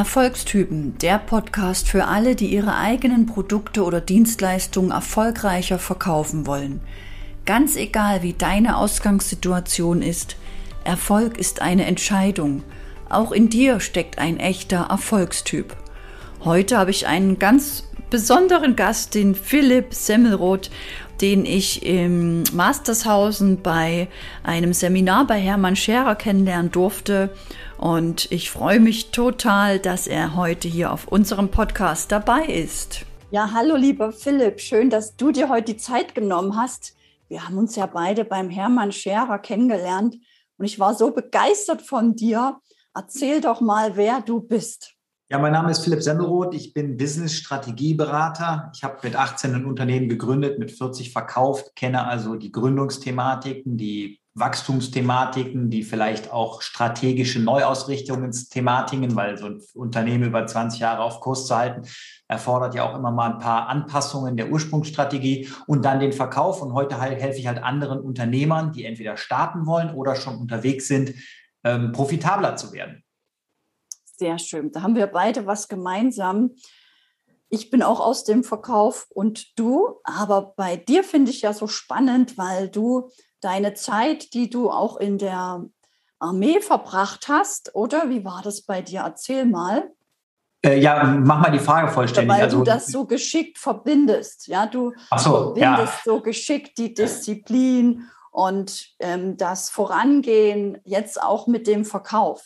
Erfolgstypen, der Podcast für alle, die ihre eigenen Produkte oder Dienstleistungen erfolgreicher verkaufen wollen. Ganz egal, wie deine Ausgangssituation ist, Erfolg ist eine Entscheidung. Auch in dir steckt ein echter Erfolgstyp. Heute habe ich einen ganz besonderen Gast, den Philipp Semmelroth, den ich im Mastershausen bei einem Seminar bei Hermann Scherer kennenlernen durfte. Und ich freue mich total, dass er heute hier auf unserem Podcast dabei ist. Ja, hallo lieber Philipp, schön, dass du dir heute die Zeit genommen hast. Wir haben uns ja beide beim Hermann Scherer kennengelernt und ich war so begeistert von dir. Erzähl doch mal, wer du bist. Ja, mein Name ist Philipp Semmelroth. Ich bin Business-Strategieberater. Ich habe mit 18 ein Unternehmen gegründet, mit 40 verkauft, kenne also die Gründungsthematiken, die Wachstumsthematiken, die vielleicht auch strategische Neuausrichtungsthematiken, weil so ein Unternehmen über 20 Jahre auf Kurs zu halten, erfordert ja auch immer mal ein paar Anpassungen der Ursprungsstrategie und dann den Verkauf. Und heute helfe ich halt anderen Unternehmern, die entweder starten wollen oder schon unterwegs sind, ähm, profitabler zu werden. Sehr schön. Da haben wir beide was gemeinsam. Ich bin auch aus dem Verkauf und du, aber bei dir finde ich ja so spannend, weil du deine Zeit, die du auch in der Armee verbracht hast, oder wie war das bei dir? Erzähl mal. Äh, ja, mach mal die Frage vollständig. Weil also, du das so geschickt verbindest. Ja, du so, verbindest ja. so geschickt die Disziplin und ähm, das Vorangehen jetzt auch mit dem Verkauf.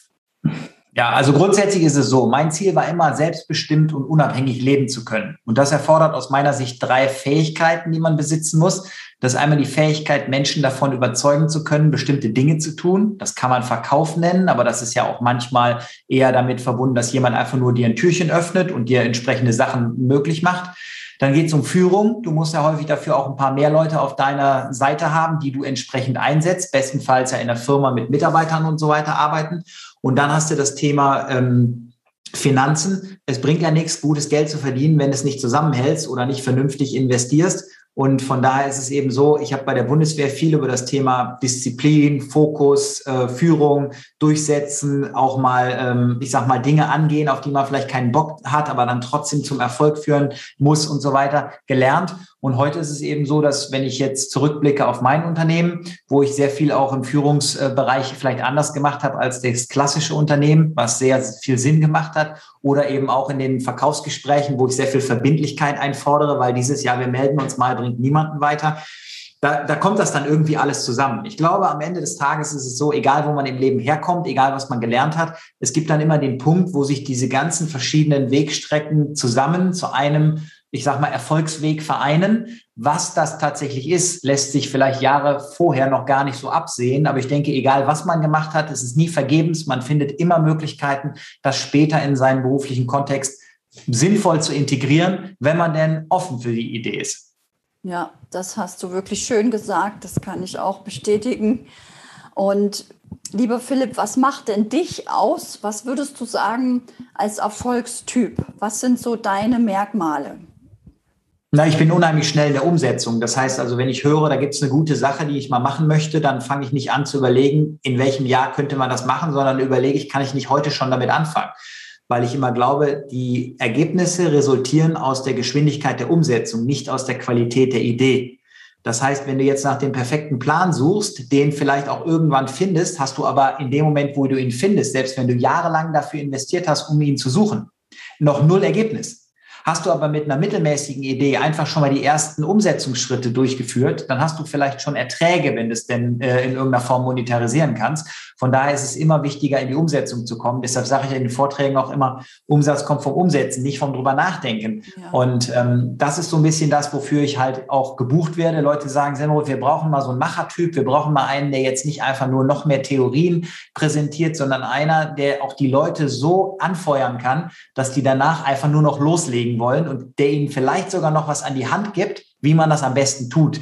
Ja, also grundsätzlich ist es so, mein Ziel war immer, selbstbestimmt und unabhängig leben zu können. Und das erfordert aus meiner Sicht drei Fähigkeiten, die man besitzen muss. Das ist einmal die Fähigkeit, Menschen davon überzeugen zu können, bestimmte Dinge zu tun. Das kann man Verkauf nennen, aber das ist ja auch manchmal eher damit verbunden, dass jemand einfach nur dir ein Türchen öffnet und dir entsprechende Sachen möglich macht. Dann geht es um Führung. Du musst ja häufig dafür auch ein paar mehr Leute auf deiner Seite haben, die du entsprechend einsetzt. Bestenfalls ja in der Firma mit Mitarbeitern und so weiter arbeiten. Und dann hast du das Thema ähm, Finanzen. Es bringt ja nichts, gutes Geld zu verdienen, wenn es nicht zusammenhältst oder nicht vernünftig investierst. Und von daher ist es eben so, ich habe bei der Bundeswehr viel über das Thema Disziplin, Fokus, äh, Führung, Durchsetzen, auch mal, ähm, ich sag mal, Dinge angehen, auf die man vielleicht keinen Bock hat, aber dann trotzdem zum Erfolg führen muss und so weiter gelernt. Und heute ist es eben so, dass wenn ich jetzt zurückblicke auf mein Unternehmen, wo ich sehr viel auch im Führungsbereich vielleicht anders gemacht habe als das klassische Unternehmen, was sehr viel Sinn gemacht hat, oder eben auch in den Verkaufsgesprächen, wo ich sehr viel Verbindlichkeit einfordere, weil dieses Jahr, wir melden uns mal, bringt niemanden weiter. Da, da kommt das dann irgendwie alles zusammen. Ich glaube, am Ende des Tages ist es so, egal wo man im Leben herkommt, egal was man gelernt hat, es gibt dann immer den Punkt, wo sich diese ganzen verschiedenen Wegstrecken zusammen zu einem ich sag mal, Erfolgsweg vereinen. Was das tatsächlich ist, lässt sich vielleicht Jahre vorher noch gar nicht so absehen. Aber ich denke, egal was man gemacht hat, es ist nie vergebens. Man findet immer Möglichkeiten, das später in seinen beruflichen Kontext sinnvoll zu integrieren, wenn man denn offen für die Idee ist. Ja, das hast du wirklich schön gesagt. Das kann ich auch bestätigen. Und lieber Philipp, was macht denn dich aus? Was würdest du sagen als Erfolgstyp? Was sind so deine Merkmale? Na, ich bin unheimlich schnell in der Umsetzung. Das heißt also, wenn ich höre, da gibt es eine gute Sache, die ich mal machen möchte, dann fange ich nicht an zu überlegen, in welchem Jahr könnte man das machen, sondern überlege ich, kann ich nicht heute schon damit anfangen? Weil ich immer glaube, die Ergebnisse resultieren aus der Geschwindigkeit der Umsetzung, nicht aus der Qualität der Idee. Das heißt, wenn du jetzt nach dem perfekten Plan suchst, den vielleicht auch irgendwann findest, hast du aber in dem Moment, wo du ihn findest, selbst wenn du jahrelang dafür investiert hast, um ihn zu suchen, noch null Ergebnis. Hast du aber mit einer mittelmäßigen Idee einfach schon mal die ersten Umsetzungsschritte durchgeführt, dann hast du vielleicht schon Erträge, wenn du es denn äh, in irgendeiner Form monetarisieren kannst. Von daher ist es immer wichtiger, in die Umsetzung zu kommen. Deshalb sage ich in den Vorträgen auch immer, Umsatz kommt vom Umsetzen, nicht vom drüber nachdenken. Ja. Und ähm, das ist so ein bisschen das, wofür ich halt auch gebucht werde. Leute sagen, wir brauchen mal so einen Machertyp, wir brauchen mal einen, der jetzt nicht einfach nur noch mehr Theorien präsentiert, sondern einer, der auch die Leute so anfeuern kann, dass die danach einfach nur noch loslegen wollen und der ihnen vielleicht sogar noch was an die Hand gibt, wie man das am besten tut.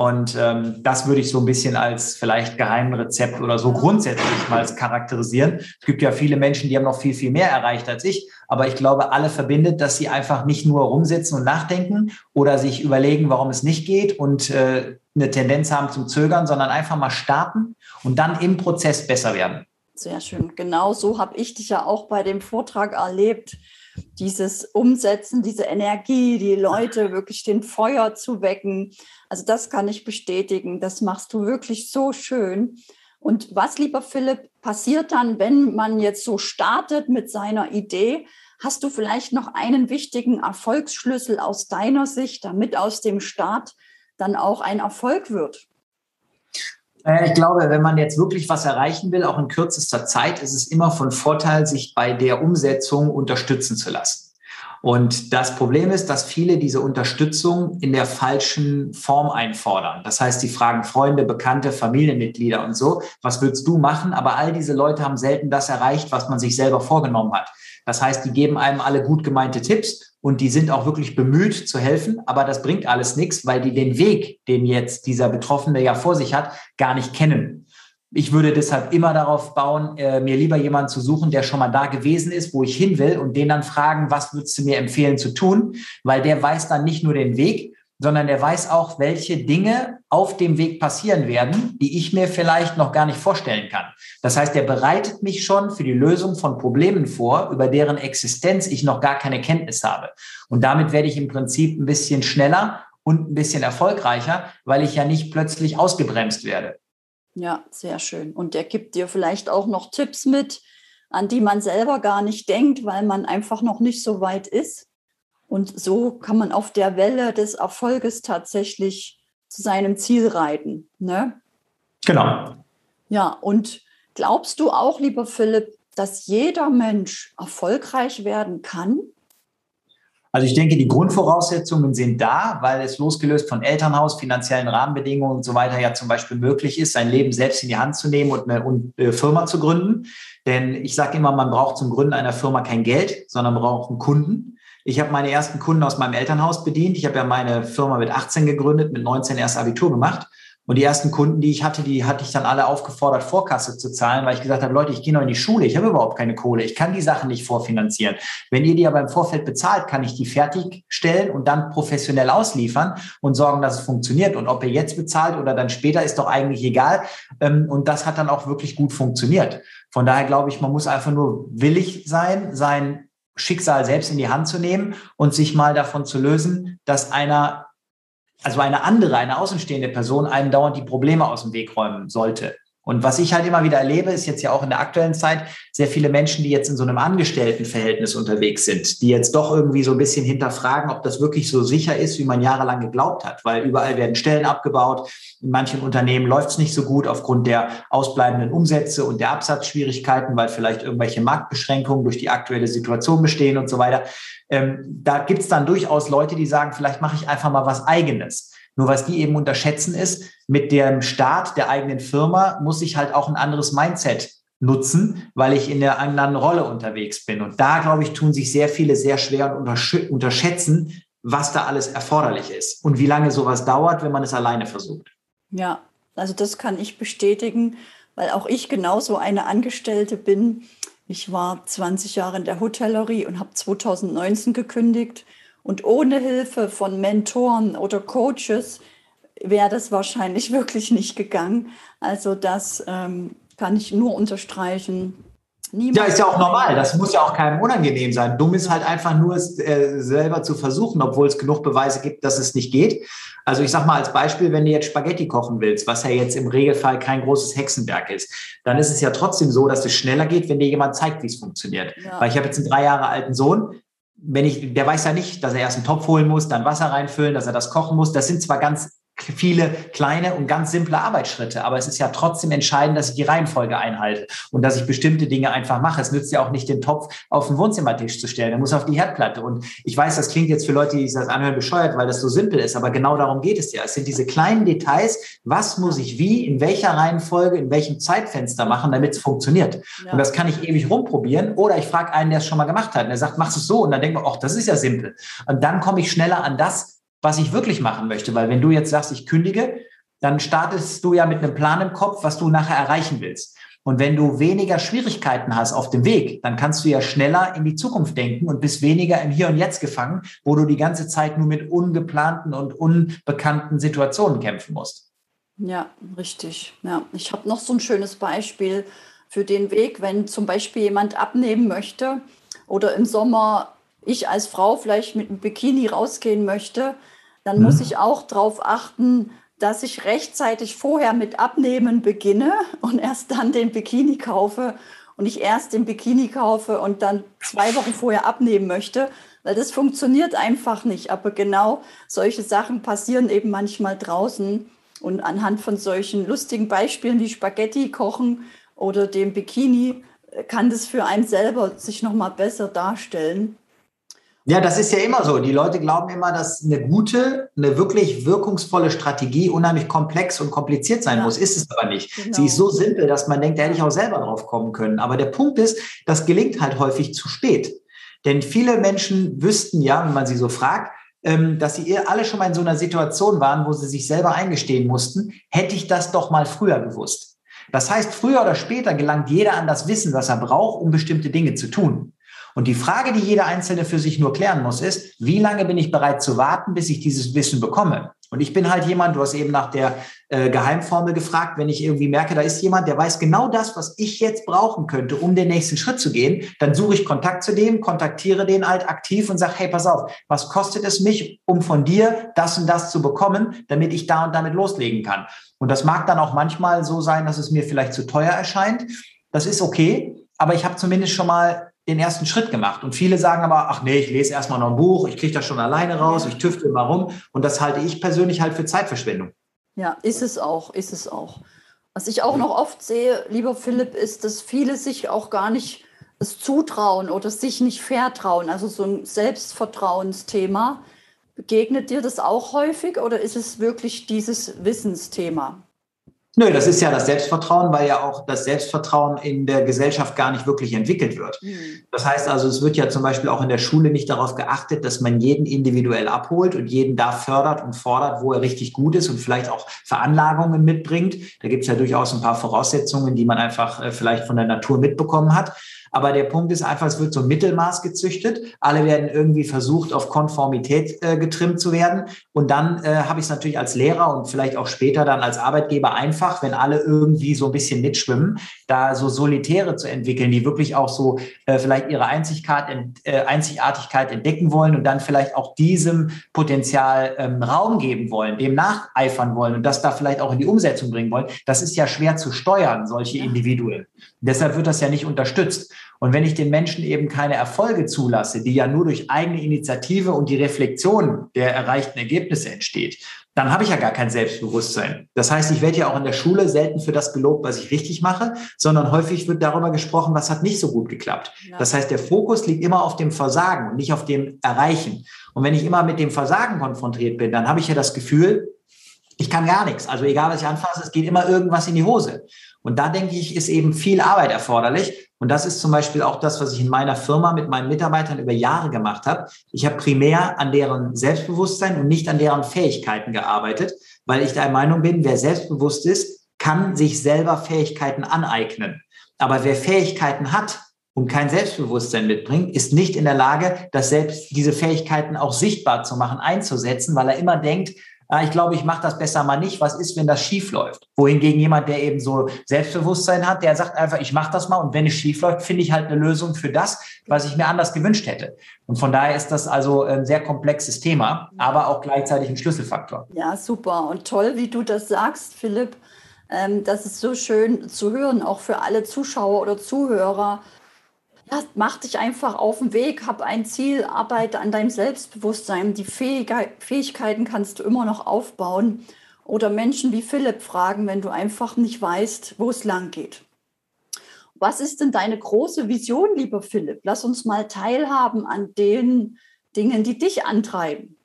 Und ähm, das würde ich so ein bisschen als vielleicht Geheimrezept oder so grundsätzlich mal charakterisieren. Es gibt ja viele Menschen, die haben noch viel, viel mehr erreicht als ich. Aber ich glaube, alle verbindet, dass sie einfach nicht nur rumsitzen und nachdenken oder sich überlegen, warum es nicht geht und äh, eine Tendenz haben zum Zögern, sondern einfach mal starten und dann im Prozess besser werden. sehr schön. Genau so habe ich dich ja auch bei dem Vortrag erlebt. Dieses Umsetzen, diese Energie, die Leute wirklich den Feuer zu wecken. Also das kann ich bestätigen. Das machst du wirklich so schön. Und was, lieber Philipp, passiert dann, wenn man jetzt so startet mit seiner Idee? Hast du vielleicht noch einen wichtigen Erfolgsschlüssel aus deiner Sicht, damit aus dem Start dann auch ein Erfolg wird? Äh, ich glaube, wenn man jetzt wirklich was erreichen will, auch in kürzester Zeit, ist es immer von Vorteil, sich bei der Umsetzung unterstützen zu lassen. Und das Problem ist, dass viele diese Unterstützung in der falschen Form einfordern. Das heißt, sie fragen Freunde, Bekannte, Familienmitglieder und so, was würdest du machen? Aber all diese Leute haben selten das erreicht, was man sich selber vorgenommen hat. Das heißt, die geben einem alle gut gemeinte Tipps und die sind auch wirklich bemüht zu helfen, aber das bringt alles nichts, weil die den Weg, den jetzt dieser Betroffene ja vor sich hat, gar nicht kennen. Ich würde deshalb immer darauf bauen, äh, mir lieber jemanden zu suchen, der schon mal da gewesen ist, wo ich hin will und den dann fragen, was würdest du mir empfehlen zu tun? Weil der weiß dann nicht nur den Weg, sondern der weiß auch, welche Dinge auf dem Weg passieren werden, die ich mir vielleicht noch gar nicht vorstellen kann. Das heißt, er bereitet mich schon für die Lösung von Problemen vor, über deren Existenz ich noch gar keine Kenntnis habe. Und damit werde ich im Prinzip ein bisschen schneller und ein bisschen erfolgreicher, weil ich ja nicht plötzlich ausgebremst werde. Ja, sehr schön. Und der gibt dir vielleicht auch noch Tipps mit, an die man selber gar nicht denkt, weil man einfach noch nicht so weit ist. Und so kann man auf der Welle des Erfolges tatsächlich zu seinem Ziel reiten. Ne? Genau. Ja, und glaubst du auch, lieber Philipp, dass jeder Mensch erfolgreich werden kann? Also ich denke, die Grundvoraussetzungen sind da, weil es losgelöst von Elternhaus, finanziellen Rahmenbedingungen und so weiter ja zum Beispiel möglich ist, sein Leben selbst in die Hand zu nehmen und eine äh, Firma zu gründen. Denn ich sage immer, man braucht zum Gründen einer Firma kein Geld, sondern man braucht einen Kunden. Ich habe meine ersten Kunden aus meinem Elternhaus bedient. Ich habe ja meine Firma mit 18 gegründet, mit 19 erst Abitur gemacht. Und die ersten Kunden, die ich hatte, die hatte ich dann alle aufgefordert, Vorkasse zu zahlen, weil ich gesagt habe, Leute, ich gehe noch in die Schule, ich habe überhaupt keine Kohle, ich kann die Sachen nicht vorfinanzieren. Wenn ihr die aber im Vorfeld bezahlt, kann ich die fertigstellen und dann professionell ausliefern und sorgen, dass es funktioniert. Und ob ihr jetzt bezahlt oder dann später, ist doch eigentlich egal. Ähm, und das hat dann auch wirklich gut funktioniert. Von daher glaube ich, man muss einfach nur willig sein, sein Schicksal selbst in die Hand zu nehmen und sich mal davon zu lösen, dass einer also eine andere, eine außenstehende Person einem dauernd die Probleme aus dem Weg räumen sollte. Und was ich halt immer wieder erlebe, ist jetzt ja auch in der aktuellen Zeit sehr viele Menschen, die jetzt in so einem Angestelltenverhältnis unterwegs sind, die jetzt doch irgendwie so ein bisschen hinterfragen, ob das wirklich so sicher ist, wie man jahrelang geglaubt hat, weil überall werden Stellen abgebaut. In manchen Unternehmen läuft es nicht so gut aufgrund der ausbleibenden Umsätze und der Absatzschwierigkeiten, weil vielleicht irgendwelche Marktbeschränkungen durch die aktuelle Situation bestehen und so weiter. Ähm, da gibt es dann durchaus Leute, die sagen, vielleicht mache ich einfach mal was eigenes. Nur was die eben unterschätzen ist, mit dem Start der eigenen Firma muss ich halt auch ein anderes Mindset nutzen, weil ich in der anderen Rolle unterwegs bin. Und da, glaube ich, tun sich sehr viele sehr schwer und unterschätzen, was da alles erforderlich ist und wie lange sowas dauert, wenn man es alleine versucht. Ja, also das kann ich bestätigen, weil auch ich genauso eine Angestellte bin. Ich war 20 Jahre in der Hotellerie und habe 2019 gekündigt. Und ohne Hilfe von Mentoren oder Coaches wäre das wahrscheinlich wirklich nicht gegangen. Also das ähm, kann ich nur unterstreichen. Niemand ja, ist ja auch normal. Das muss ja auch keinem unangenehm sein. Dumm ist halt einfach nur, es äh, selber zu versuchen, obwohl es genug Beweise gibt, dass es nicht geht. Also ich sage mal als Beispiel, wenn du jetzt Spaghetti kochen willst, was ja jetzt im Regelfall kein großes Hexenwerk ist, dann ist es ja trotzdem so, dass es schneller geht, wenn dir jemand zeigt, wie es funktioniert. Ja. Weil ich habe jetzt einen drei Jahre alten Sohn, wenn ich, der weiß ja nicht, dass er erst einen Topf holen muss, dann Wasser reinfüllen, dass er das kochen muss. Das sind zwar ganz viele kleine und ganz simple Arbeitsschritte, aber es ist ja trotzdem entscheidend, dass ich die Reihenfolge einhalte und dass ich bestimmte Dinge einfach mache. Es nützt ja auch nicht, den Topf auf den Wohnzimmertisch zu stellen, er muss auf die Herdplatte. Und ich weiß, das klingt jetzt für Leute, die sich das anhören, bescheuert, weil das so simpel ist, aber genau darum geht es ja. Es sind diese kleinen Details, was muss ich wie, in welcher Reihenfolge, in welchem Zeitfenster machen, damit es funktioniert. Ja. Und das kann ich ewig rumprobieren oder ich frage einen, der es schon mal gemacht hat und der sagt, machst du es so? Und dann denkt man, ach, das ist ja simpel. Und dann komme ich schneller an das, was ich wirklich machen möchte. Weil wenn du jetzt sagst, ich kündige, dann startest du ja mit einem Plan im Kopf, was du nachher erreichen willst. Und wenn du weniger Schwierigkeiten hast auf dem Weg, dann kannst du ja schneller in die Zukunft denken und bist weniger im Hier und Jetzt gefangen, wo du die ganze Zeit nur mit ungeplanten und unbekannten Situationen kämpfen musst. Ja, richtig. Ja, ich habe noch so ein schönes Beispiel. für den Weg, wenn zum Beispiel jemand abnehmen möchte oder im Sommer ich als Frau vielleicht mit einem Bikini rausgehen möchte, dann mhm. muss ich auch darauf achten, dass ich rechtzeitig vorher mit Abnehmen beginne und erst dann den Bikini kaufe und ich erst den Bikini kaufe und dann zwei Wochen vorher abnehmen möchte, weil das funktioniert einfach nicht. Aber genau solche Sachen passieren eben manchmal draußen und anhand von solchen lustigen Beispielen wie Spaghetti kochen oder dem Bikini kann das für einen selber sich noch mal besser darstellen. Ja, das ist ja immer so. Die Leute glauben immer, dass eine gute, eine wirklich wirkungsvolle Strategie unheimlich komplex und kompliziert sein ja. muss. Ist es aber nicht. Genau. Sie ist so simpel, dass man denkt, da hätte ich auch selber drauf kommen können. Aber der Punkt ist, das gelingt halt häufig zu spät. Denn viele Menschen wüssten ja, wenn man sie so fragt, ähm, dass sie alle schon mal in so einer Situation waren, wo sie sich selber eingestehen mussten, hätte ich das doch mal früher gewusst. Das heißt, früher oder später gelangt jeder an das Wissen, was er braucht, um bestimmte Dinge zu tun. Und die Frage, die jeder Einzelne für sich nur klären muss, ist, wie lange bin ich bereit zu warten, bis ich dieses Wissen bekomme? Und ich bin halt jemand, du hast eben nach der äh, Geheimformel gefragt, wenn ich irgendwie merke, da ist jemand, der weiß genau das, was ich jetzt brauchen könnte, um den nächsten Schritt zu gehen, dann suche ich Kontakt zu dem, kontaktiere den halt aktiv und sage, hey, pass auf, was kostet es mich, um von dir das und das zu bekommen, damit ich da und damit loslegen kann? Und das mag dann auch manchmal so sein, dass es mir vielleicht zu teuer erscheint. Das ist okay, aber ich habe zumindest schon mal den ersten Schritt gemacht. Und viele sagen aber, ach nee, ich lese erstmal noch ein Buch, ich kriege das schon alleine raus, ich tüfte mal rum. Und das halte ich persönlich halt für Zeitverschwendung. Ja, ist es auch, ist es auch. Was ich auch noch oft sehe, lieber Philipp, ist, dass viele sich auch gar nicht es zutrauen oder sich nicht vertrauen. Also so ein Selbstvertrauensthema. Begegnet dir das auch häufig oder ist es wirklich dieses Wissensthema? Nö, das ist ja das Selbstvertrauen, weil ja auch das Selbstvertrauen in der Gesellschaft gar nicht wirklich entwickelt wird. Mhm. Das heißt also, es wird ja zum Beispiel auch in der Schule nicht darauf geachtet, dass man jeden individuell abholt und jeden da fördert und fordert, wo er richtig gut ist und vielleicht auch Veranlagungen mitbringt. Da gibt es ja durchaus ein paar Voraussetzungen, die man einfach äh, vielleicht von der Natur mitbekommen hat. Aber der Punkt ist einfach, es wird so ein Mittelmaß gezüchtet. Alle werden irgendwie versucht, auf Konformität äh, getrimmt zu werden. Und dann äh, habe ich es natürlich als Lehrer und vielleicht auch später dann als Arbeitgeber einfach, wenn alle irgendwie so ein bisschen mitschwimmen, da so Solitäre zu entwickeln, die wirklich auch so äh, vielleicht ihre Einzigkeit, äh, Einzigartigkeit entdecken wollen und dann vielleicht auch diesem Potenzial ähm, Raum geben wollen, dem nacheifern wollen und das da vielleicht auch in die Umsetzung bringen wollen. Das ist ja schwer zu steuern, solche Individuen. Deshalb wird das ja nicht unterstützt. Und wenn ich den Menschen eben keine Erfolge zulasse, die ja nur durch eigene Initiative und die Reflexion der erreichten Ergebnisse entsteht, dann habe ich ja gar kein Selbstbewusstsein. Das heißt, ich werde ja auch in der Schule selten für das gelobt, was ich richtig mache, sondern häufig wird darüber gesprochen, was hat nicht so gut geklappt. Ja. Das heißt, der Fokus liegt immer auf dem Versagen und nicht auf dem Erreichen. Und wenn ich immer mit dem Versagen konfrontiert bin, dann habe ich ja das Gefühl, ich kann gar nichts. Also egal, was ich anfasse, es geht immer irgendwas in die Hose. Und da denke ich, ist eben viel Arbeit erforderlich. Und das ist zum Beispiel auch das, was ich in meiner Firma mit meinen Mitarbeitern über Jahre gemacht habe. Ich habe primär an deren Selbstbewusstsein und nicht an deren Fähigkeiten gearbeitet, weil ich der Meinung bin, wer selbstbewusst ist, kann sich selber Fähigkeiten aneignen. Aber wer Fähigkeiten hat und kein Selbstbewusstsein mitbringt, ist nicht in der Lage, das selbst diese Fähigkeiten auch sichtbar zu machen, einzusetzen, weil er immer denkt, ah, ich glaube, ich mache das besser mal nicht. Was ist, wenn das schief läuft? Wohingegen jemand, der eben so Selbstbewusstsein hat, der sagt einfach, ich mache das mal und wenn es schief läuft, finde ich halt eine Lösung für das, was ich mir anders gewünscht hätte. Und von daher ist das also ein sehr komplexes Thema, aber auch gleichzeitig ein Schlüsselfaktor. Ja, super und toll, wie du das sagst, Philipp. Ähm, das ist so schön zu hören, auch für alle Zuschauer oder Zuhörer, ja, mach dich einfach auf den Weg, hab ein Ziel, arbeite an deinem Selbstbewusstsein. Die Fähigkeiten kannst du immer noch aufbauen. Oder Menschen wie Philipp fragen, wenn du einfach nicht weißt, wo es lang geht. Was ist denn deine große Vision, lieber Philipp? Lass uns mal teilhaben an den Dingen, die dich antreiben.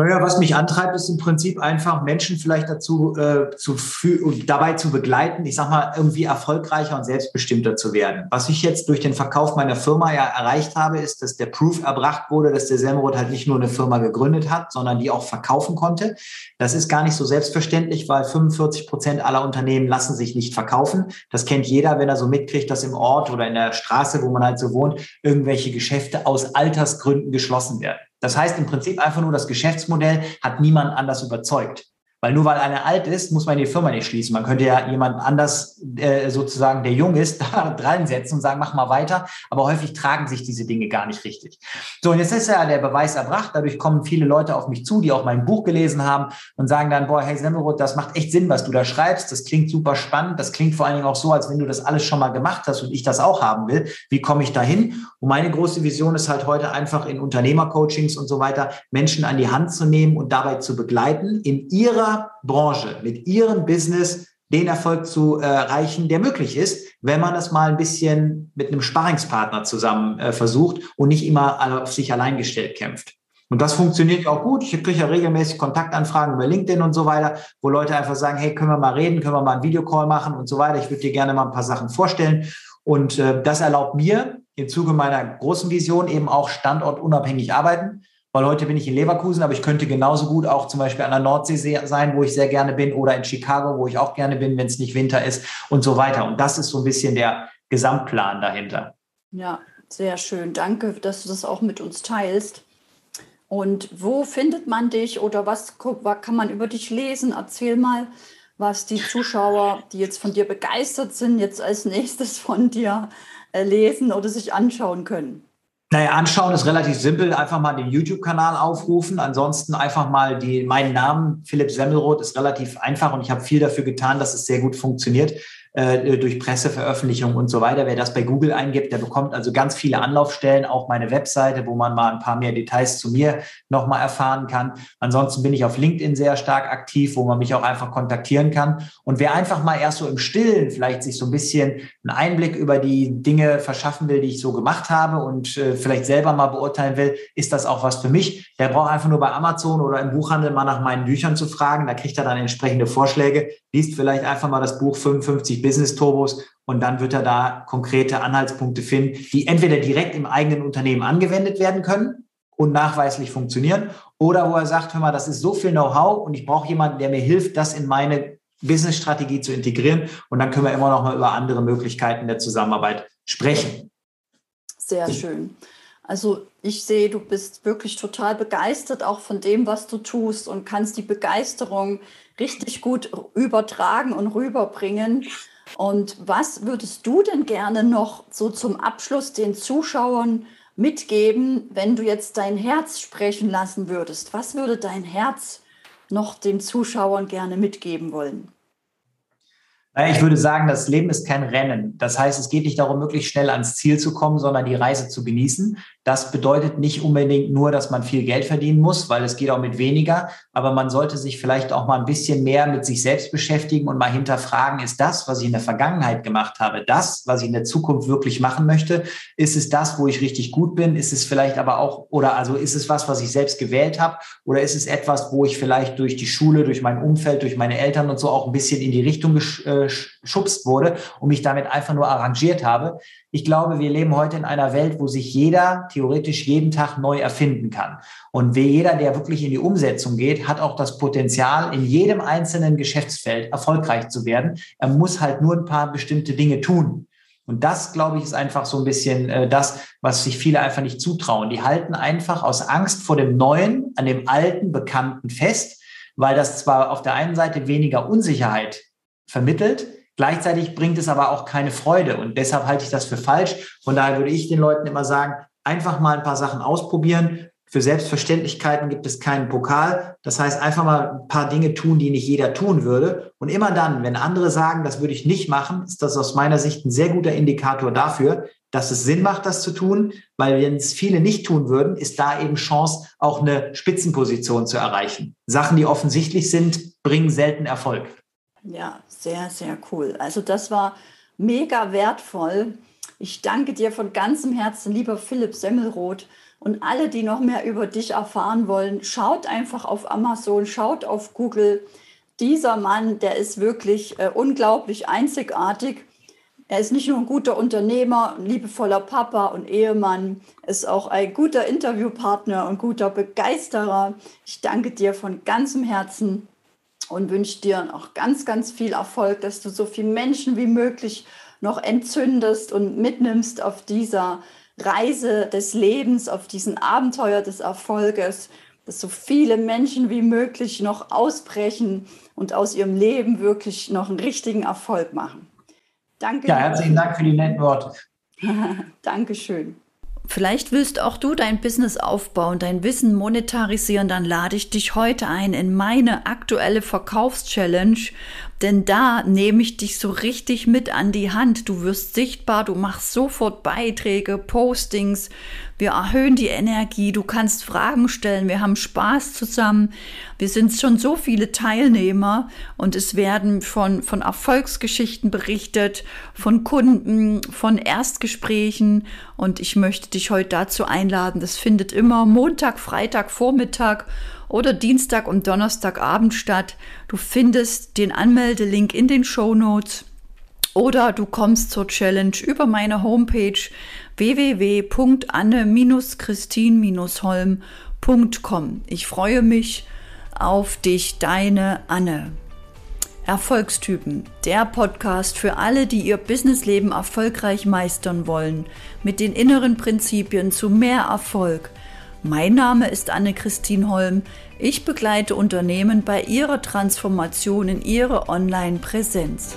Naja, was mich antreibt, ist im Prinzip einfach Menschen vielleicht dazu äh, zu dabei zu begleiten, ich sag mal, irgendwie erfolgreicher und selbstbestimmter zu werden. Was ich jetzt durch den Verkauf meiner Firma ja erreicht habe, ist, dass der Proof erbracht wurde, dass der Semrod halt nicht nur eine Firma gegründet hat, sondern die auch verkaufen konnte. Das ist gar nicht so selbstverständlich, weil 45 Prozent aller Unternehmen lassen sich nicht verkaufen. Das kennt jeder, wenn er so mitkriegt, dass im Ort oder in der Straße, wo man halt so wohnt, irgendwelche Geschäfte aus Altersgründen geschlossen werden. Das heißt im Prinzip einfach nur, das Geschäftsmodell hat niemand anders überzeugt. Weil nur weil einer alt ist, muss man die Firma nicht schließen. Man könnte ja jemand anders äh, sozusagen, der jung ist, da reinsetzen und sagen, mach mal weiter. Aber häufig tragen sich diese Dinge gar nicht richtig. So, und jetzt ist ja der Beweis erbracht. Dadurch kommen viele Leute auf mich zu, die auch mein Buch gelesen haben und sagen dann, boah, hey Semmelroth, das macht echt Sinn, was du da schreibst. Das klingt super spannend. Das klingt vor allen Dingen auch so, als wenn du das alles schon mal gemacht hast und ich das auch haben will. Wie komme ich dahin? Und meine große Vision ist halt heute einfach in Unternehmercoachings und so weiter, Menschen an die Hand zu nehmen und dabei zu begleiten, in ihrer Branche, mit ihrem Business den Erfolg zu erreichen, der möglich ist, wenn man das mal ein bisschen mit einem Sparringspartner zusammen äh, versucht und nicht immer auf sich allein gestellt kämpft. Und das funktioniert auch gut. Ich kriege ja regelmäßig Kontaktanfragen über LinkedIn und so weiter, wo Leute einfach sagen, hey, können wir mal reden, können wir mal einen Videocall machen und so weiter. Ich würde dir gerne mal ein paar Sachen vorstellen. Und äh, das erlaubt mir im Zuge meiner großen Vision eben auch standortunabhängig arbeiten. Weil heute bin ich in Leverkusen, aber ich könnte genauso gut auch zum Beispiel an der Nordsee sein, wo ich sehr gerne bin, oder in Chicago, wo ich auch gerne bin, wenn es nicht Winter ist und so weiter. Und das ist so ein bisschen der Gesamtplan dahinter. Ja, sehr schön. Danke, dass du das auch mit uns teilst. Und wo findet man dich oder was, kann man über dich lesen? Erzähl mal, was die Zuschauer, die jetzt von dir begeistert sind, jetzt als nächstes von dir äh, lesen oder sich anschauen können. Naja, anschauen ist relativ simpel. Einfach mal den YouTube-Kanal aufrufen. Ansonsten einfach mal die, meinen Namen, Philipp Semmelroth, ist relativ einfach und ich habe viel dafür getan, dass es sehr gut funktioniert äh, durch Presseveröffentlichungen und so weiter. Wer das bei Google eingibt, der bekommt also ganz viele Anlaufstellen, auch meine Webseite, wo man mal ein paar mehr Details zu mir nochmal erfahren kann. Ansonsten bin ich auf LinkedIn sehr stark aktiv, wo man mich auch einfach kontaktieren kann. Und wer einfach mal erst so im Stillen vielleicht sich so ein bisschen einen Einblick über die Dinge verschaffen will, die ich so gemacht habe und äh, vielleicht selber mal beurteilen will, ist das auch was für mich. Der braucht einfach nur bei Amazon oder im Buchhandel mal nach meinen Büchern zu fragen. Da kriegt er dann entsprechende Vorschläge, liest vielleicht einfach mal das Buch 55 Business Turbos und dann wird er da konkrete Anhaltspunkte finden, die entweder direkt im eigenen Unternehmen angewendet werden können und nachweislich funktionieren oder wo er sagt, hör mal, das ist so viel Know-how und ich brauche jemanden, der mir hilft, das in meine Business-Strategie zu integrieren und dann können wir immer noch mal über andere Möglichkeiten der Zusammenarbeit sprechen. Sehr schön. Also ich sehe, du bist wirklich total begeistert auch von dem, was du tust und kannst die Begeisterung richtig gut übertragen und rüberbringen. Und was würdest du denn gerne noch so zum Abschluss den Zuschauern mitgeben, wenn du jetzt dein Herz sprechen lassen würdest? Was würde dein Herz noch den Zuschauern gerne mitgeben wollen? Ich würde sagen, das Leben ist kein Rennen. Das heißt, es geht nicht darum, möglichst schnell ans Ziel zu kommen, sondern die Reise zu genießen. Das bedeutet nicht unbedingt nur, dass man viel Geld verdienen muss, weil es geht auch mit weniger. Aber man sollte sich vielleicht auch mal ein bisschen mehr mit sich selbst beschäftigen und mal hinterfragen, ist das, was ich in der Vergangenheit gemacht habe, das, was ich in der Zukunft wirklich machen möchte? Ist es das, wo ich richtig gut bin? Ist es vielleicht aber auch, oder also ist es was, was ich selbst gewählt habe? Oder ist es etwas, wo ich vielleicht durch die Schule, durch mein Umfeld, durch meine Eltern und so auch ein bisschen in die Richtung äh, geschubst wurde und mich damit einfach nur arrangiert habe? Ich glaube, wir leben heute in einer Welt, wo sich jeder theoretisch jeden Tag neu erfinden kann. Und jeder, der wirklich in die Umsetzung geht, hat auch das Potenzial, in jedem einzelnen Geschäftsfeld erfolgreich zu werden. Er muss halt nur ein paar bestimmte Dinge tun. Und das, glaube ich, ist einfach so ein bisschen äh, das, was sich viele einfach nicht zutrauen. Die halten einfach aus Angst vor dem Neuen, an dem alten, Bekannten fest, weil das zwar auf der einen Seite weniger Unsicherheit vermittelt, Gleichzeitig bringt es aber auch keine Freude und deshalb halte ich das für falsch. Von daher würde ich den Leuten immer sagen, einfach mal ein paar Sachen ausprobieren. Für Selbstverständlichkeiten gibt es keinen Pokal. Das heißt, einfach mal ein paar Dinge tun, die nicht jeder tun würde. Und immer dann, wenn andere sagen, das würde ich nicht machen, ist das aus meiner Sicht ein sehr guter Indikator dafür, dass es Sinn macht, das zu tun, weil wenn es viele nicht tun würden, ist da eben Chance, auch eine Spitzenposition zu erreichen. Sachen, die offensichtlich sind, bringen selten Erfolg. Ja, sehr, sehr cool. Also das war mega wertvoll. Ich danke dir von ganzem Herzen, lieber Philipp Semmelroth. Und alle, die noch mehr über dich erfahren wollen, schaut einfach auf Amazon, schaut auf Google. Dieser Mann, der ist wirklich äh, unglaublich einzigartig. Er ist nicht nur ein guter Unternehmer, ein liebevoller Papa und Ehemann, ist auch ein guter Interviewpartner und guter Begeisterer. Ich danke dir von ganzem Herzen und wünsche dir auch ganz, ganz viel Erfolg, dass du so viele Menschen wie möglich noch entzündest und mitnimmst auf dieser Reise des Lebens, auf diesen Abenteuer des Erfolges, dass so viele Menschen wie möglich noch ausbrechen und aus ihrem Leben wirklich noch einen richtigen Erfolg machen. Danke. Ja, herzlichen Dank für die netten Worte. Dankeschön. Vielleicht willst auch du dein Business aufbauen, dein Wissen monetarisieren, dann lade ich dich heute ein in meine aktuelle Verkaufschallenge, denn da nehme ich dich so richtig mit an die Hand. Du wirst sichtbar, du machst sofort Beiträge, Postings, wir erhöhen die Energie, du kannst Fragen stellen, wir haben Spaß zusammen. Wir sind schon so viele Teilnehmer und es werden von, von Erfolgsgeschichten berichtet, von Kunden, von Erstgesprächen und ich möchte dich heute dazu einladen. Das findet immer Montag, Freitag, Vormittag oder Dienstag und Donnerstagabend statt. Du findest den Anmeldelink in den Show Notes oder du kommst zur Challenge über meine Homepage www.anne-christin-holm.com. Ich freue mich auf dich, deine Anne. Erfolgstypen, der Podcast für alle, die ihr Businessleben erfolgreich meistern wollen, mit den inneren Prinzipien zu mehr Erfolg. Mein Name ist Anne-Christine Holm. Ich begleite Unternehmen bei ihrer Transformation in ihre Online-Präsenz.